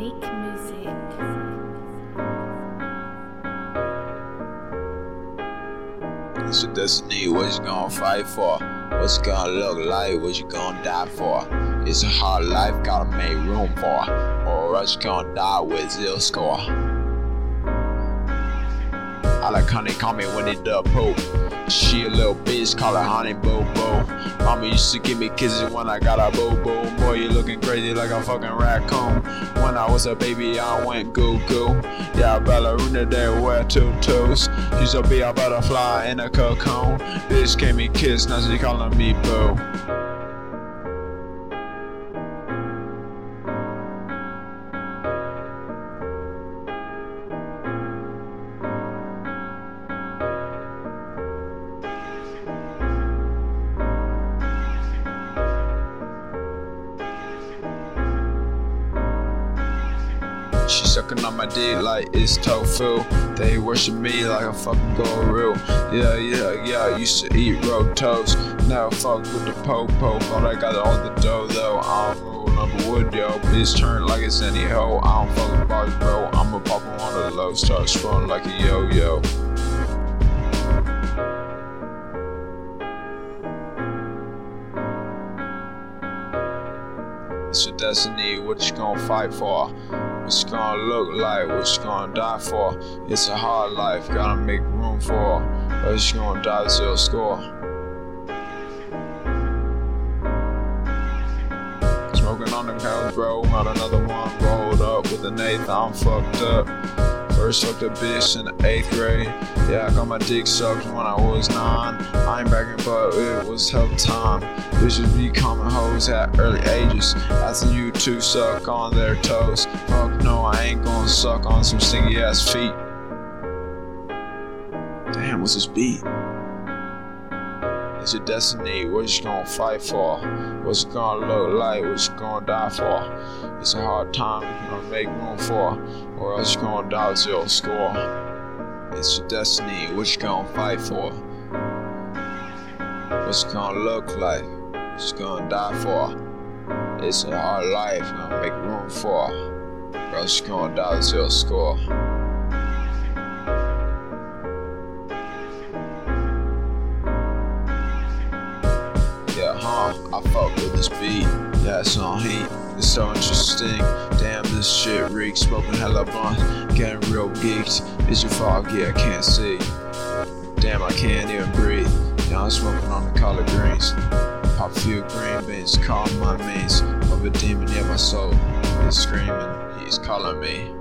Nique Musiq. It's your destiny, what you gonna fight for? What's gonna look like? What you gonna die for? It's a hard life, gotta make room for. Or else you gonna die with zero score. I like honey, call me Winnie the Pooh. She a little bitch, call her honey boo boo. Mama used to give me kisses when I got a boo boo. Boy, you looking crazy like a fucking raccoon. When I was a baby, I went goo goo. Yeah, ballerina, they wear tutus. Used to be a butterfly in a cocoon. Bitch gave me kiss, now she calling me boo. She sucking on my dick like it's tofu. They worship me like a fucking guru. Yeah, yeah, yeah. I used to eat road toast. Now fuck with the po-po. Thought I got all the dough though. I don't roll number wood, yo. Bitch turn like it's any hoe. I don't fuck with bars, bro. I'ma on the low. Start scrolling like a yo-yo. It's your destiny, what you gonna fight for? What's it gonna look like? What you gonna die for? It's a hard life, gotta make room for. Or you gonna die zero score. Smoking on the couch, bro. Got another one rolled up with an eighth. I'm fucked up. First sucked a bitch in the eighth grade. Yeah, I got my dick sucked when I was nine. I ain't bragging, but it was help time. Bitches be coming hoes at early ages. Asking you to suck on their toes. Fuck no, I ain't gonna suck on some stinky ass feet. Damn, what's this beat? It's your destiny, what you gonna fight for? What's it gonna look like? What you gonna die for? It's a hard time you gonna make room for, or else you gonna die with zero score. It's your destiny, what you gonna fight for? What's it gonna look like? What you gonna die for? It's a hard life, you gonna make room for, or else you gonna die with zero score. Huh? I fuck with this beat. Yeah, it's on heat. It's so interesting. Damn, this shit reeks. Smoking hella blunt. Getting real geeked. Is your fog? Yeah, I can't see. Damn, I can't even breathe. Yeah, I'm smoking on the collard greens. Pop few green beans. Call my mates. Of a demon, yeah, my soul is screaming. He's calling me.